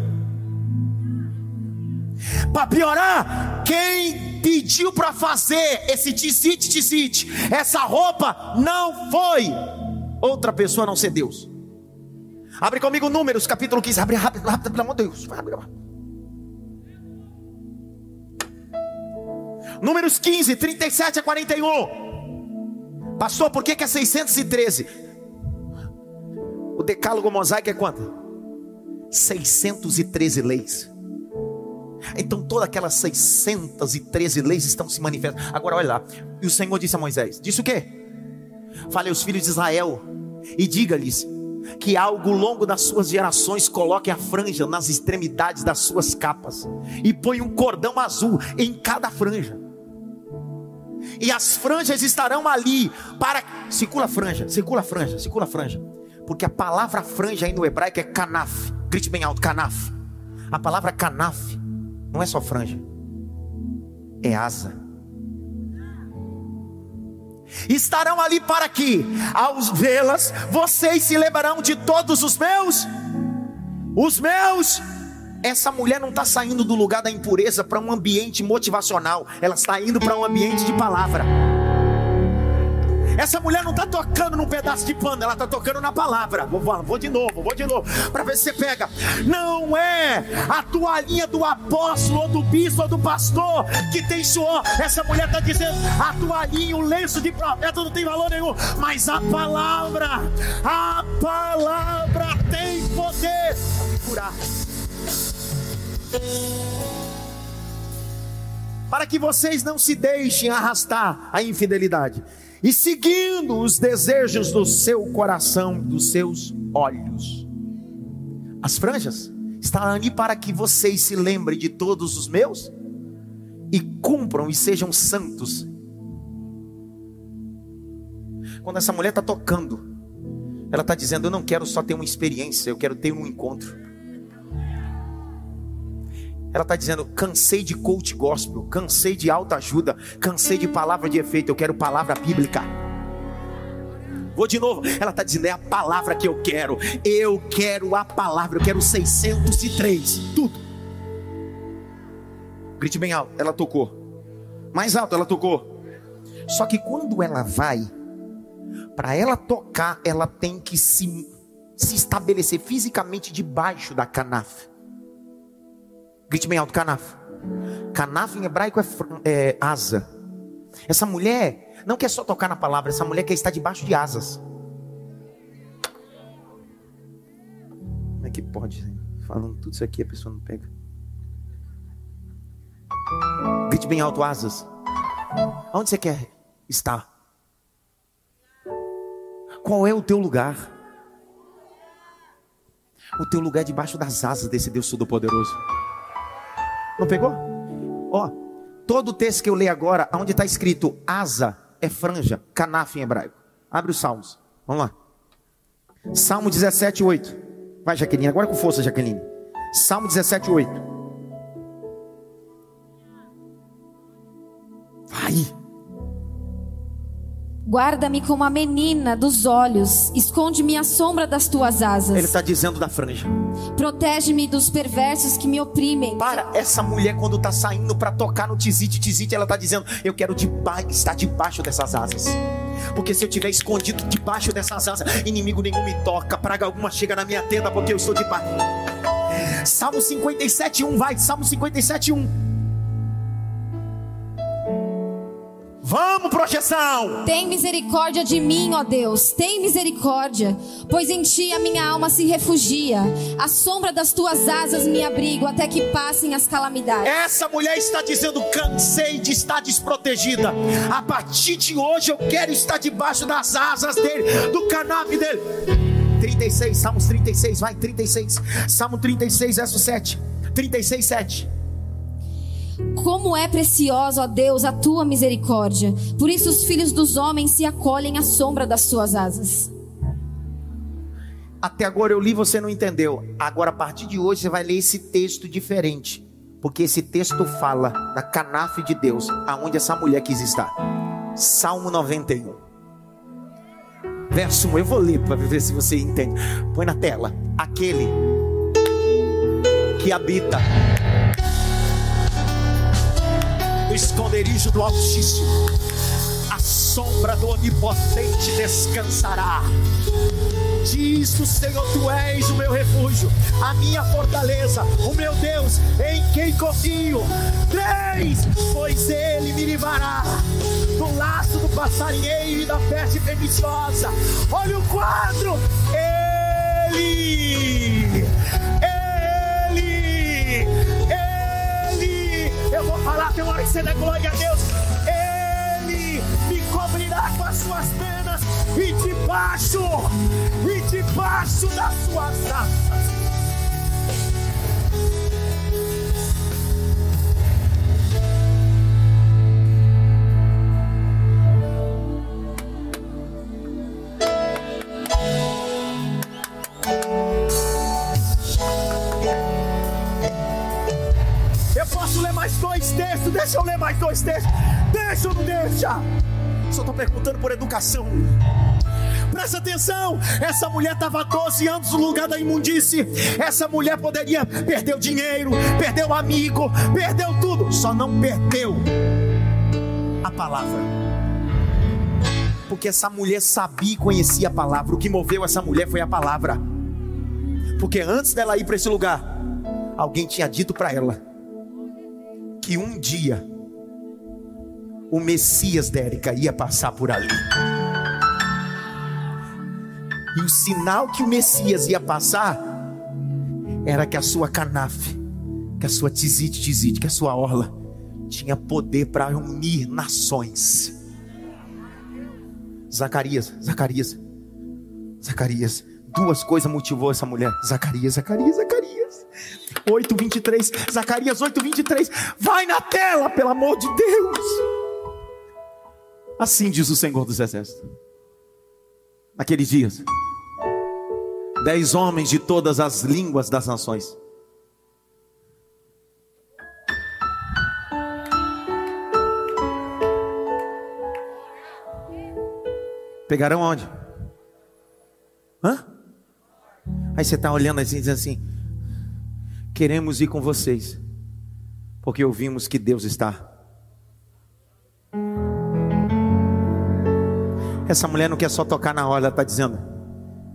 Para piorar, quem pediu para fazer esse tisite, tisite, essa roupa não foi outra pessoa a não ser Deus. Abre comigo Números, capítulo 15. Abre rápido, rápido, pelo amor de Deus. Números 15, 37 a 41. Pastor, por que, que é 613? O decálogo mosaico é quanto? 613 leis. Então todas aquelas 613 leis estão se manifestando. Agora olha lá. E o Senhor disse a Moisés: Disse o quê? Fale aos filhos de Israel e diga-lhes que ao longo das suas gerações coloque a franja nas extremidades das suas capas e põe um cordão azul em cada franja. E as franjas estarão ali para circula a franja, circula a franja, circula a franja. Porque a palavra franja aí no hebraico é canaf. Grite bem alto, canaf A palavra canaf não é só franja, é asa. Estarão ali para que, ao vê-las, vocês se lembrarão de todos os meus, os meus. Essa mulher não está saindo do lugar da impureza para um ambiente motivacional, ela está indo para um ambiente de palavra. Essa mulher não está tocando num pedaço de pano, ela está tocando na palavra. Vou, vou de novo, vou de novo, para ver se você pega. Não é a toalhinha do apóstolo, ou do bispo, ou do pastor que tem suor. Essa mulher está dizendo: a toalhinha, o lenço de profeta não tem valor nenhum, mas a palavra, a palavra tem poder para curar. Para que vocês não se deixem arrastar a infidelidade e seguindo os desejos do seu coração, dos seus olhos. As franjas estão ali para que vocês se lembrem de todos os meus e cumpram e sejam santos. Quando essa mulher está tocando, ela está dizendo: Eu não quero só ter uma experiência, eu quero ter um encontro. Ela está dizendo: cansei de coach gospel, cansei de alta ajuda, cansei de palavra de efeito, eu quero palavra bíblica. Vou de novo, ela está dizendo: é a palavra que eu quero, eu quero a palavra, eu quero 603, tudo. Grite bem alto, ela tocou, mais alto, ela tocou. Só que quando ela vai, para ela tocar, ela tem que se, se estabelecer fisicamente debaixo da canafa. Grite bem alto, canaf. Canaf em hebraico é, é asa. Essa mulher não quer só tocar na palavra, essa mulher quer estar debaixo de asas. Como é que pode? Falando tudo isso aqui, a pessoa não pega. Grite bem alto, asas. Onde você quer estar? Qual é o teu lugar? O teu lugar é debaixo das asas desse Deus Todo-Poderoso. Não pegou? Ó, todo o texto que eu leio agora, onde está escrito asa, é franja, canaf em hebraico. Abre os salmos. Vamos lá. Salmo 17, 8. Vai, Jaqueline, agora com força, Jaqueline. Salmo 17, 8. Vai. Guarda-me como a menina dos olhos, esconde-me à sombra das tuas asas. Ele está dizendo da franja. Protege-me dos perversos que me oprimem. Para essa mulher quando está saindo para tocar no tizite, tizite, ela está dizendo: Eu quero estar debaixo dessas asas. Porque se eu estiver escondido debaixo dessas asas, inimigo nenhum me toca, praga alguma chega na minha tenda, porque eu estou debaixo. Salmo 57, 1, vai, Salmo 57, Vamos, projeção! Tem misericórdia de mim, ó Deus, tem misericórdia, pois em ti a minha alma se refugia. A sombra das tuas asas me abrigo até que passem as calamidades. Essa mulher está dizendo: cansei de estar desprotegida. A partir de hoje eu quero estar debaixo das asas dele, do canapé dele. 36, Salmos 36, vai, 36. Salmo 36, verso 7. 36, 7. Como é preciosa, ó Deus, a tua misericórdia. Por isso os filhos dos homens se acolhem à sombra das suas asas. Até agora eu li, você não entendeu. Agora a partir de hoje você vai ler esse texto diferente, porque esse texto fala da canafe de Deus, aonde essa mulher quis estar. Salmo 91. Verso 1, eu vou ler para ver se você entende. Põe na tela. Aquele que habita no esconderijo do Altíssimo, a sombra do Onipotente descansará. Diz o Senhor, tu és o meu refúgio, a minha fortaleza, o meu Deus, em quem confio. Três, pois ele me livrará do laço do passarinheiro e da peste perniciosa. Olha o quadro, ele Eu falar, tem uma hora que você dá glória a Deus. Ele me cobrirá com as suas penas e debaixo, e debaixo das suas asas. Mais dois textos. Deixa eu ler mais dois textos. Deixa ou não deixa? Só estou perguntando por educação. Presta atenção, essa mulher estava 12 anos no lugar da imundície. Essa mulher poderia perder o dinheiro, perder o amigo, perdeu tudo, só não perdeu a palavra. Porque essa mulher sabia e conhecia a palavra. O que moveu essa mulher foi a palavra. Porque antes dela ir para esse lugar, alguém tinha dito para ela que um dia o Messias Dérica ia passar por ali. E o sinal que o Messias ia passar era que a sua canafe, que a sua tizite, tizite, que a sua orla tinha poder para unir nações. Zacarias, Zacarias, Zacarias, duas coisas motivou essa mulher. Zacarias, Zacarias, Zacarias. 8:23, Zacarias 8:23. Vai na tela, pelo amor de Deus. Assim diz o Senhor dos Exércitos. Naqueles dias, dez homens de todas as línguas das nações. Pegarão onde? Hã? Aí você está olhando assim e diz assim: Queremos ir com vocês, porque ouvimos que Deus está. Essa mulher não quer só tocar na hora, ela está dizendo: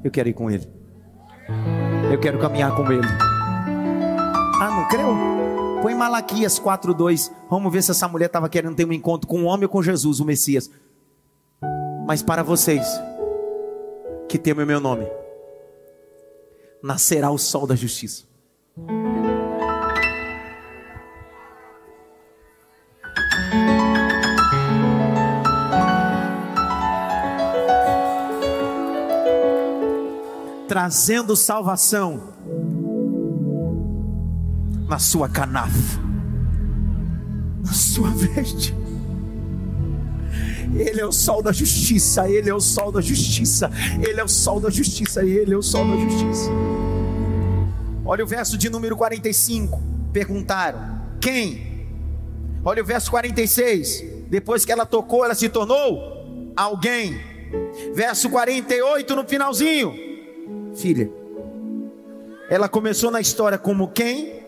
Eu quero ir com Ele. Eu quero caminhar com Ele. Ah, não creu? Põe Malaquias 4:2. Vamos ver se essa mulher estava querendo ter um encontro com o homem ou com Jesus, o Messias. Mas para vocês que temem o meu nome, nascerá o sol da justiça. Trazendo salvação na sua canafa, na sua veste. Ele é o sol da justiça, Ele é o sol da justiça, Ele é o sol da justiça, Ele é o sol da justiça. Olha o verso de número 45. Perguntaram: Quem? Olha o verso 46. Depois que ela tocou, ela se tornou alguém. Verso 48 no finalzinho. Filha. Ela começou na história como quem,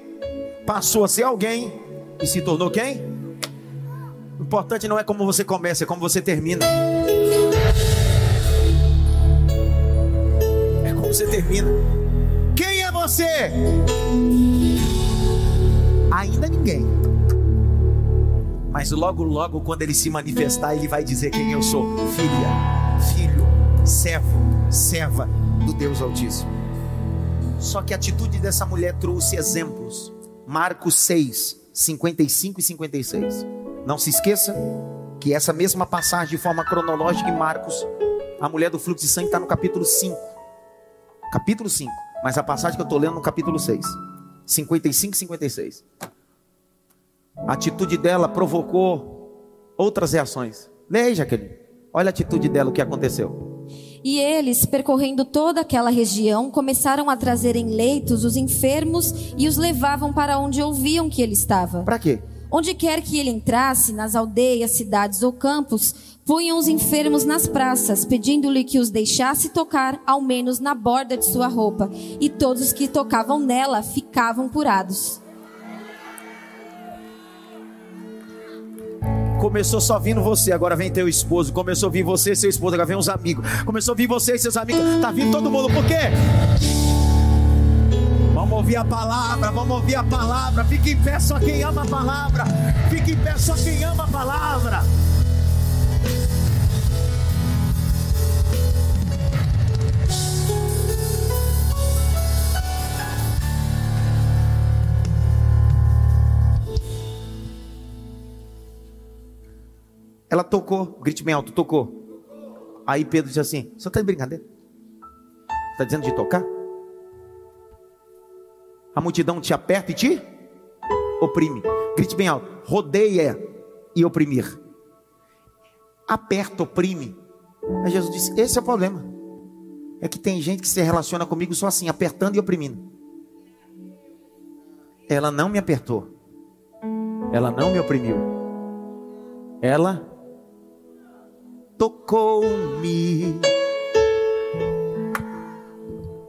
passou a ser alguém e se tornou quem? O importante não é como você começa, é como você termina. É como você termina. Quem é você? Ainda ninguém. Mas logo, logo, quando ele se manifestar, ele vai dizer quem eu sou: filha, filho, servo, serva do Deus Altíssimo. Só que a atitude dessa mulher trouxe exemplos. Marcos 6, 55 e 56. Não se esqueça que essa mesma passagem, de forma cronológica, em Marcos, a mulher do fluxo de sangue está no capítulo 5. Capítulo 5. Mas a passagem que eu estou lendo no capítulo 6. 55 e 56. A atitude dela provocou outras reações. Leia, Jaqueline. Olha a atitude dela, o que aconteceu. E eles, percorrendo toda aquela região, começaram a trazer em leitos os enfermos e os levavam para onde ouviam que ele estava. Para quê? Onde quer que ele entrasse, nas aldeias, cidades ou campos, punham os enfermos nas praças, pedindo-lhe que os deixasse tocar, ao menos na borda de sua roupa. E todos os que tocavam nela ficavam curados. Começou só vindo você, agora vem teu esposo. Começou a vir você e seu esposo, agora vem os amigos. Começou a vir você e seus amigos. Tá vindo todo mundo, por quê? Vamos ouvir a palavra, vamos ouvir a palavra. Fique em pé só quem ama a palavra. Fique em pé só quem ama a palavra. Ela tocou, grite bem alto, tocou. Aí Pedro disse assim: Você está de brincadeira? Está dizendo de tocar? A multidão te aperta e te oprime. Grite bem alto: rodeia e oprimir. Aperta, oprime. Aí Jesus disse: Esse é o problema. É que tem gente que se relaciona comigo só assim, apertando e oprimindo. Ela não me apertou. Ela não me oprimiu. Ela tocou-me.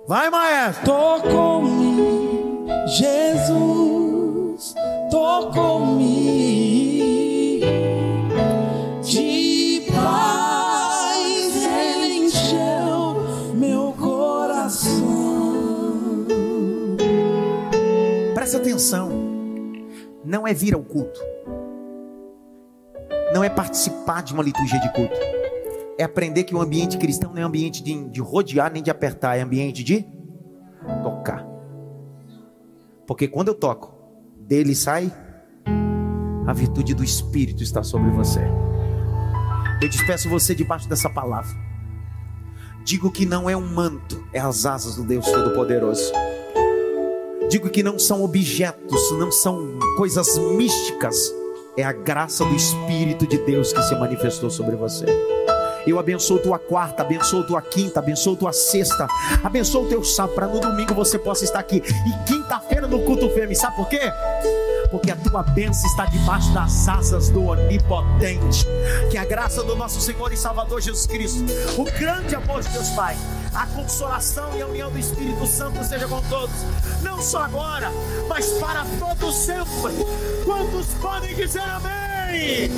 Vai, maestro. Tocou-me, Jesus, tocou-me. De paz encheu meu coração. Presta atenção. Não é vir ao culto. Não é participar de uma liturgia de culto. É aprender que o ambiente cristão não é ambiente de, de rodear nem de apertar, é ambiente de tocar. Porque quando eu toco, dele sai a virtude do Espírito está sobre você. Eu despeço você debaixo dessa palavra. Digo que não é um manto, é as asas do Deus Todo-Poderoso. Digo que não são objetos, não são coisas místicas, é a graça do Espírito de Deus que se manifestou sobre você. Eu abençoo tua quarta, abençoo tua quinta, abençoo tua sexta, abençoo teu sábado, para no domingo você possa estar aqui. E quinta-feira no culto fêmea, sabe por quê? Porque a tua bênção está debaixo das asas do Onipotente. Que a graça do nosso Senhor e Salvador Jesus Cristo, o grande amor de Deus Pai, a consolação e a união do Espírito Santo seja com todos, não só agora, mas para todo sempre. Quantos podem dizer amém?